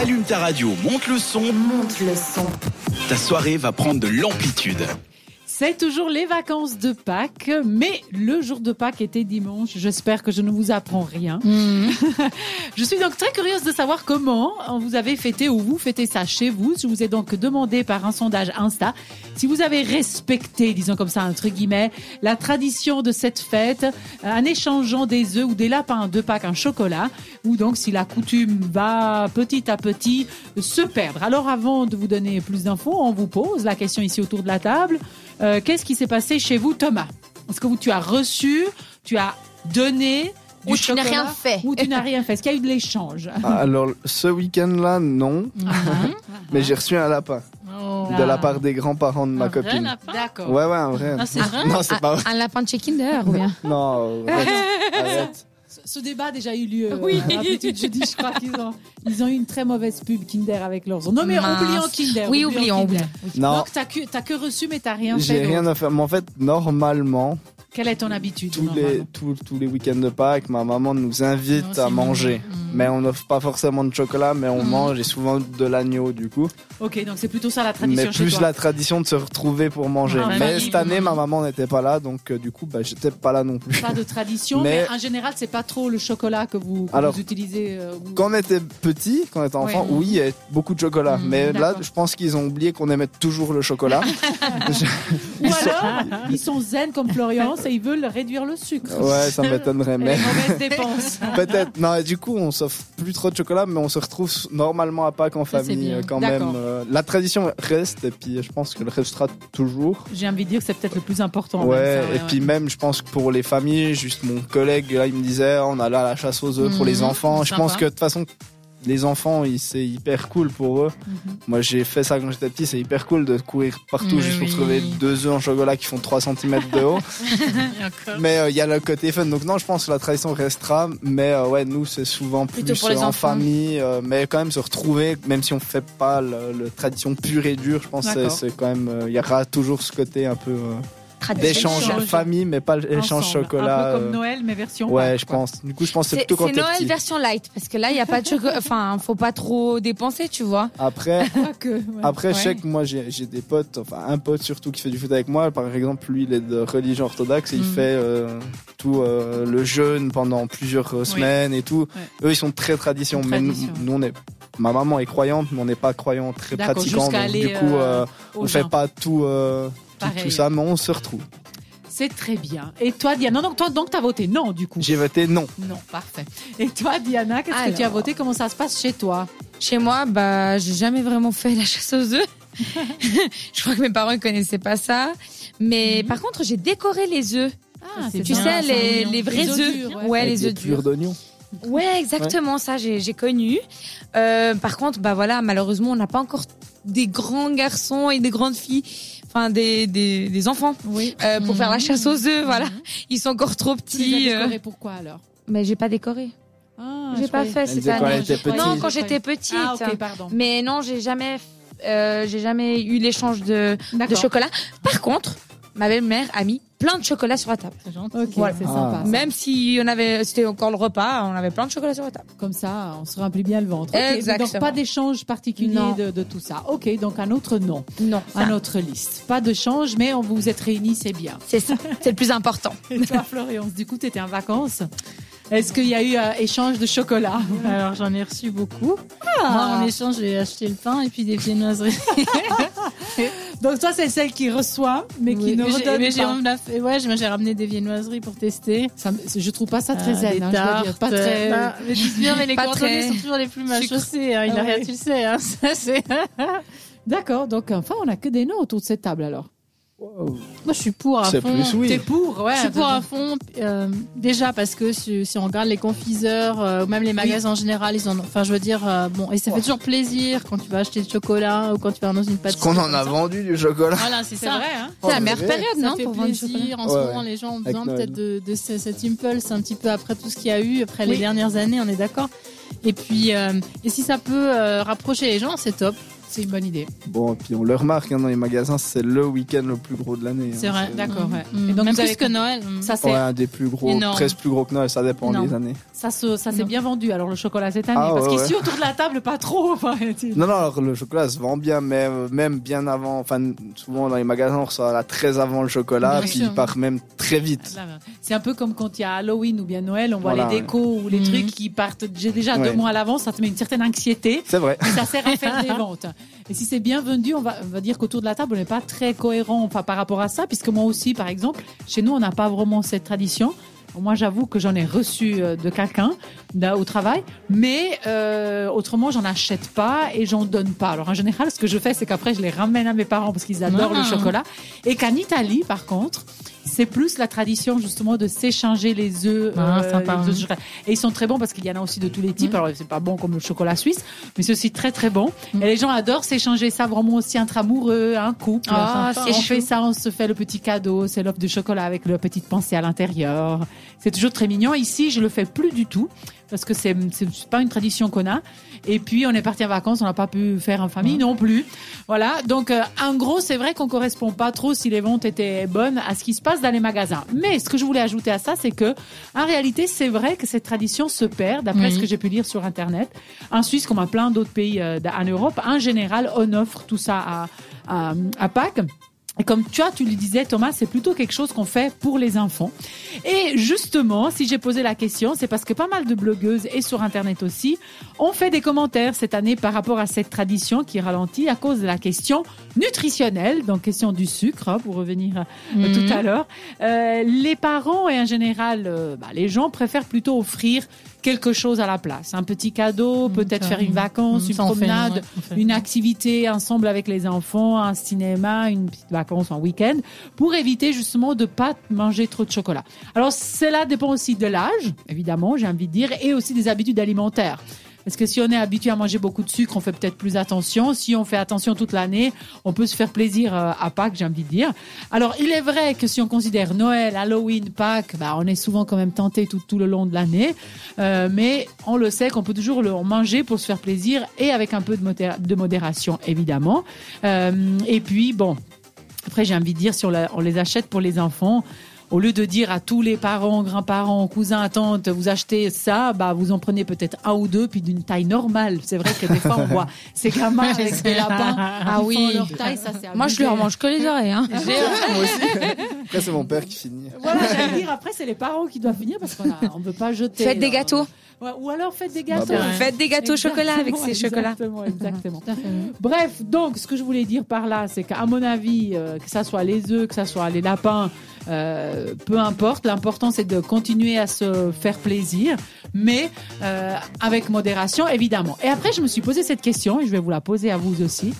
Allume ta radio, monte le son. Monte le son. Ta soirée va prendre de l'amplitude. C'est toujours les vacances de Pâques, mais le jour de Pâques était dimanche. J'espère que je ne vous apprends rien. Mhm. je suis donc très curieuse de savoir comment vous avez fêté ou vous fêtez ça chez vous. Je vous ai donc demandé par un sondage Insta si vous avez respecté, disons comme ça, entre guillemets, la tradition de cette fête en échangeant des œufs ou des lapins de Pâques en chocolat, ou donc si la coutume va petit à petit se perdre. Alors avant de vous donner plus d'infos, on vous pose la question ici autour de la table. Euh, Qu'est-ce qui s'est passé chez vous, Thomas Est-ce que vous, tu as reçu, tu as donné du Ou tu n'as rien fait. Ou tu n'as rien fait Est-ce qu'il y a eu de l'échange Ah, Alors, ce week-end-là, non. Mais j'ai reçu un lapin de la part des grands-parents de ma Un vrai copine. lapin Ouais, ouais, un vrai. Ah, c'est vrai Non, c'est pas vrai. Un lapin de chez Kinder ou bien Non, arrête, arrête. Ce- débat a déjà eu lieu. Oui. euh, d'habitude, je dis, je crois qu'ils ont, ils ont eu une très mauvaise pub Kinder avec leurs. Non, mais Mince. oublions Kinder. Oui, oublions, Kinder. Non, Donc, t'as que, t'as que reçu, mais t'as rien fait. j'ai rien à faire. Mais en fait, normalement, Quelle est ton habitude tous les, tous, tous les week-ends de Pâques, ma maman nous invite à manger. Mm. Mais on n'offre pas forcément de chocolat, mais on mange et souvent de l'agneau du coup. Ok, donc c'est plutôt ça la tradition Mais chez plus toi. la tradition de se retrouver pour manger. Ah, mais cette année, mm. ma maman n'était pas là, donc euh, du coup, bah, j'étais pas là non plus. Pas de tradition, mais, Mais- en général, c'est pas trop le chocolat que vous, que Alors, vous utilisez. euh, vous- Quand on était petit, quand on était enfant, oui, il y avait beaucoup de chocolat. Mm, mais là, d'accord. je pense qu'ils ont oublié qu'on aimait toujours le chocolat. Ou alors, ils sont zen comme Florence et ils veulent réduire le sucre. ouais, ça m'étonnerait. Et Mais les mauvaises dépenses. peut-être. Non, et du coup, on s'offre plus trop de chocolat, mais on se retrouve normalement à Pâques en Ça, c'est famille bien. euh, quand D'accord. même. Euh, La tradition reste, et puis je pense qu'elle restera toujours. J'ai envie de dire que c'est peut-être le plus important. Ouais, même ça, et puis même, je pense que pour les familles, juste mon collègue, là, il me disait, on allait à la chasse aux œufs pour les Mhm, enfants. Je pense que de toute façon, les enfants, c'est hyper cool pour eux. Mhm. Moi, j'ai fait ça quand j'étais petit, c'est hyper cool de courir partout juste pour oui. trouver deux œufs en chocolat qui font 3 cm de haut. Mais euh, il y a le côté fun. Donc non, je pense que la tradition restera. Mais euh, ouais, nous, c'est souvent plus Plutôt pour les euh, en enfants. famille. euh, mais quand même se retrouver, même si on fait pas le, le tradition pure et dure, je pense c'est- quand même... Il y aura toujours ce côté un peu... d'échange Échange. famille, mais pas l'échange chocolat. Un peu comme euh, Noël, mais version Ouais, je quoi. pense. Du coup, je pense que c'est plutôt quand c'est Noël petit. version light parce que là il y a pas de chocolat. Enfin, faut pas trop dépenser, tu vois. Après, Pas que. ouais. après, je sais que moi, j'ai j'ai des potes, enfin un pote surtout qui fait du foot avec moi. Par exemple, lui, il est de religion orthodoxe et il Mhm. fait euh, tout euh, le jeûne pendant plusieurs euh, semaines et tout. Ouais. Eux, ils sont très tradition. Mais nous, tradition. nous, on est. Ma maman est croyante, mais on n'est pas croyant très pratiquant. Donc, du coup, euh, euh, on fait gens. pas tout, euh, tout, Pareil. tout ça, mais on se retrouve. C'est très bien. Et toi, Diana, non, donc toi, donc t'as voté non, du coup. J'ai voté non. Non, parfait. Et toi, Diana, qu'est-ce que tu as voté? Comment ça se passe chez toi? Chez moi, bah, j'ai jamais vraiment fait la chasse aux œufs. je crois que mes parents ne connaissaient pas ça. Mais par contre, j'ai décoré les œufs. Ah, c'est Tu bien, sais, les, les vrais Les œufs durs, ouais. les œufs durs. d'oignons. Ouais, exactement, ça, j'ai j'ai connu. Euh, par contre, bah voilà, malheureusement, on n'a pas encore des grands garçons et des grandes filles, enfin des, des, des enfants, Oui. euh, pour faire la Mhm. chasse aux œufs, voilà. Ils sont encore trop petits. euh. décorés pourquoi alors? Mais j'ai pas décoré. ah, J'ai pas fait cette année. Non, quand j'étais petite. Ah, pardon. Mais non, j'ai jamais, euh, j'ai jamais eu l'échange de, de chocolat. Par contre, ma belle-mère a mis plein de chocolat sur la table. C'est gentil. Ok, Voilà. c'est sympa. Même si on avait, c'était encore le repas, on avait plein de chocolat sur la table. Comme ça, on se remplit bien le ventre. Exactement. Donc pas d'échange particulier de, de tout ça. Ok, donc un autre nom, Non, un autre liste. Pas de change, mais on vous vous êtes réunis, c'est bien. c'est ça, c'est le plus important. Et toi, Florence, du coup, tu étais en vacances. Est-ce qu'il y a eu un échange de chocolat? Alors j'en ai reçu beaucoup. Ah. Moi en échange j'ai acheté le pain et puis des viennoiseries. Donc toi, c'est celle qui reçoit, mais qui Oui, ne mais redonne mais j'ai- pas. fait- ouais, j'ai ramené des viennoiseries pour tester. Ça je trouve pas ça très Euh, zen, hein, je dois dire. Pas tartes, très... bah, mais tu bien, mais les cordonniers sont toujours les plus mal chaussés. Hein, il Ah a rien, tu le sais. Hein, ça, c'est- D'accord, donc enfin, on a que des noms autour de cette table alors. Moi, je suis pour à fond. plus oui. T'es pour, ouais. Je suis pour à fond. euh, déjà parce que si, si on regarde les confiseurs, euh, ou même les magasins en général, ils en ont. Enfin, je veux dire, euh, bon, et ça fait toujours plaisir quand tu vas acheter du chocolat ou quand tu vas dans une Parce pâtisserie. qu'on en a vendu du chocolat. Voilà, c'est ça. vrai, hein C'est la meilleure période, non, pour vendre du chocolat. plaisir. En Ouais, ce moment, ouais. les gens ont besoin peut-être de, de ce- cet impulse un petit peu après tout ce qu'il y a eu, après Oui. les dernières années, on est d'accord. Et puis, euh, et si ça peut euh, rapprocher les gens, c'est top. C'est une bonne idée. Bon, et puis on le remarque hein, dans les magasins, c'est le week-end le plus gros de l'année. C'est hein. vrai. D'accord, ouais. Mm. Et donc Même vous avez- plus que Noël. mm. Ça, c'est Ouais, un des plus gros, Énorme. presque plus gros que Noël, ça dépend Non. des années. ça, se- ça s'est bien vendu alors le chocolat cette année. Ah, Parce ouais, qu'ici ouais. autour de la table, pas trop. Non, non, alors le chocolat se vend bien, mais euh, même bien avant, enfin, souvent dans les magasins, on reçoit là très avant le chocolat, Bien puis sûr. il part même très vite. Là, C'est un peu comme quand il y a Halloween ou bien Noël, on voit Voilà, les décos ou les trucs qui partent déjà deux Ouais. mois à l'avance, ça te met une certaine anxiété. C'est vrai. Et ça sert à faire des ventes. Et si c'est bien vendu, on va, on va dire qu'autour de la table, on n'est pas très cohérent enfin, par rapport à ça, puisque moi aussi, par exemple, chez nous, on n'a pas vraiment cette tradition. Moi, j'avoue que j'en ai reçu euh, de quelqu'un au travail, mais euh, autrement, j'en achète pas et j'en donne pas. Alors, en général, ce que je fais, c'est qu'après, je les ramène à mes parents parce qu'ils adorent Ah. le chocolat. Et qu'en Italie, par contre, c'est plus la tradition justement de s'échanger les œufs. Ah, sympa, les œufs hein. Et ils sont très bons parce qu'il y en a aussi de tous les types. Mm. Alors c'est pas bon comme le chocolat suisse, mais c'est aussi très très bon. Mm. Et les gens adorent s'échanger ça vraiment aussi entre amoureux, un couple. Ah, Enfin, c'est on chou. fait ça, on se fait le petit cadeau, c'est l'offre de chocolat avec le petite pensée à l'intérieur. C'est toujours très mignon. Ici, je le fais plus du tout parce que c'est c'est pas une tradition qu'on a. Et puis on est parti en vacances, on n'a pas pu faire en famille non plus. Voilà. Donc euh, en gros, c'est vrai qu'on correspond pas trop si les ventes étaient bonnes à ce qui se passe dans les magasins. Mais ce que je voulais ajouter à ça, c'est que en réalité, c'est vrai que cette tradition se perd, d'après Oui. ce que j'ai pu lire sur internet. En Suisse, comme à plein d'autres pays euh, en Europe, en général, on offre tout ça à à, à Pâques. Et comme tu as, tu le disais, Thomas, c'est plutôt quelque chose qu'on fait pour les enfants. Et justement, si j'ai posé la question, c'est parce que pas mal de blogueuses et sur Internet aussi ont fait des commentaires cette année par rapport à cette tradition qui ralentit à cause de la question nutritionnelle, donc question du sucre, hein, pour revenir euh, Mhm. tout à l'heure. Euh, les parents et en général, euh, bah, les gens préfèrent plutôt offrir quelque chose à la place. Un petit cadeau, peut-être faire une vacance, une fait, promenade, ouais, on fait. une activité ensemble avec les enfants, un cinéma, une petite vacance, un week-end, pour éviter justement de pas manger trop de chocolat. Alors cela dépend aussi de l'âge, évidemment, j'ai envie de dire, et aussi des habitudes alimentaires. Parce que si on est habitué à manger beaucoup de sucre, on fait peut-être plus attention. Si on fait attention toute l'année, on peut se faire plaisir euh, à Pâques, j'ai envie de dire. Alors, il est vrai que si on considère Noël, Halloween, Pâques, bah, on est souvent quand même tenté tout, le long de l'année. Euh, mais on le sait qu'on peut toujours le manger pour se faire plaisir et avec un peu de, modé- de modération, évidemment. Euh, et puis, bon, après, j'ai envie de dire, si on les achète pour les enfants, au lieu de dire à tous les parents, grands-parents, cousins, tantes, vous achetez ça, bah vous en prenez peut-être un ou deux, puis d'une taille normale. C'est vrai que des fois on voit ces gamins avec des lapins. Ah oui. leur taille, ça c'est Moi, je leur mange que les oreilles. Hein. Moi aussi. Après, c'est mon père qui finit. Voilà, j'allais dire après c'est les parents qui doivent finir parce qu'on a- on veut pas jeter. Faites des gâteaux. Ouais, ou alors faites des gâteaux. bah. Faites des gâteaux au chocolat avec ces chocolats. Exactement, exactement. Bref, donc ce que je voulais dire par là, c'est qu'à mon avis, euh, que ça soit les œufs, que ça soit les lapins, euh, peu importe. L'important c'est de continuer à se faire plaisir, mais euh, avec modération, évidemment. Et après, je me suis posé cette question, et je vais vous la poser à vous aussi.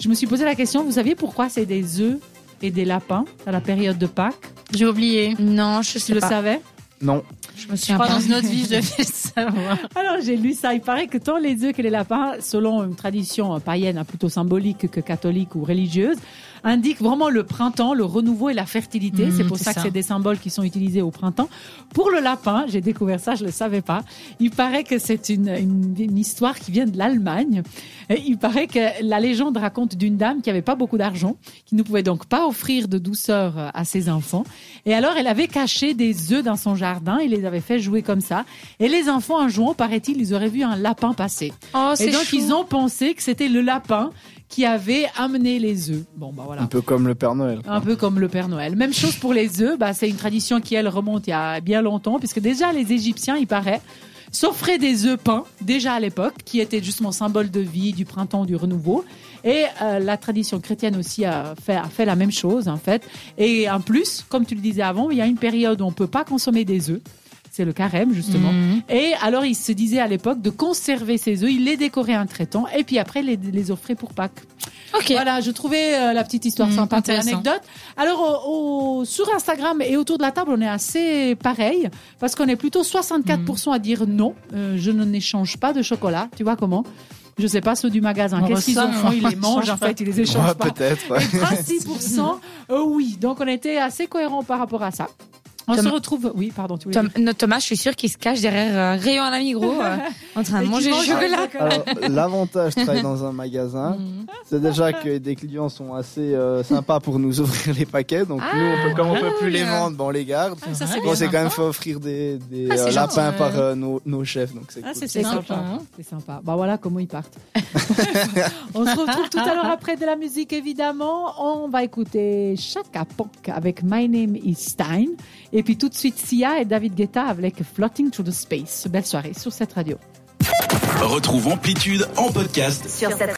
Je me suis posé la question, vous saviez pourquoi c'est des œufs et des lapins à la période de Pâques? J'ai oublié. Non, je Tu sais le pas. savais Non. Je me Je crois pas. dans une autre vie, je devais le Alors j'ai lu ça. Il paraît que tant les œufs que les lapins, selon une tradition païenne hein, plutôt symbolique que catholique ou religieuse, indiquent vraiment le printemps, le renouveau et la fertilité. Mmh, c'est pour ça, que c'est des symboles qui sont utilisés au printemps. Pour le lapin, j'ai découvert ça, je le savais pas. Il paraît que c'est une, une, une histoire qui vient de l'Allemagne. Il paraît que la légende raconte d'une dame qui avait pas beaucoup d'argent, qui ne pouvait donc pas offrir de douceur à ses enfants. Et alors, elle avait caché des œufs dans son jardin et les avait fait jouer comme ça. Et les enfants, en jouant, paraît-il, ils auraient vu un lapin passer. Oh, Et donc, chou. ils ont pensé que c'était le lapin qui avait amené les œufs. Bon, bah voilà. Un peu comme le Père Noël. Un peu comme le Père Noël. Même chose pour les œufs. Bah, c'est une tradition qui, elle, remonte il y a bien longtemps, puisque déjà, les Égyptiens, il paraît, s'offraient des œufs peints, déjà à l'époque, qui étaient justement symbole de vie, du printemps, du renouveau. Et euh, la tradition chrétienne aussi a fait, a fait la même chose, en fait. Et en plus, comme tu le disais avant, il y a une période où on peut pas consommer des œufs. C'est le carême, justement. Mhm. Et alors, il se disait à l'époque de conserver ces œufs, il les décorait un traitant, et puis après, les, les offrait pour Pâques. Ok. Voilà, je trouvais euh, la petite histoire Mmh, sympa pour l'anecdote. Alors, au- au- sur Instagram et autour de la table, on est assez pareil, parce qu'on est plutôt 64% à dire non, euh, je ne n'échange pas de chocolat. Tu vois comment? Je sais pas ceux du magasin. Qu'est-ce qu'ils en font Ils les mangent, échange en fait, ils les échangent Ouais, pas. peut-être. ouais. Et 36% euh, oui. Donc, on était assez cohérent par rapport à ça. On se retrouve. Oui, pardon. Tu Tom- notre Thomas, je suis sûre qu'il se cache derrière un rayon à la Migros euh, en train de manger du chocolat. l'avantage de travailler dans un magasin, Mhm. c'est déjà que des clients sont assez euh, sympas pour nous ouvrir les paquets. Donc nous, on peut, comme on peut plus les vendre, ben, on les garde. Ah, ça, On s'est quand même fait offrir des, des Ah, euh, lapins par euh, nos, nos chefs, donc c'est Ah, cool. c'est C'est sympa. sympa, hein. C'est sympa. Bah voilà comment ils partent. on se retrouve tout à l'heure après de la musique, évidemment. On va écouter Chaka Ponk avec My Name is Stein. Et puis tout de suite, Sia et David Guetta avec Floating Through the Space. Belle soirée sur cette radio. Retrouve Amplitude en podcast Sur cette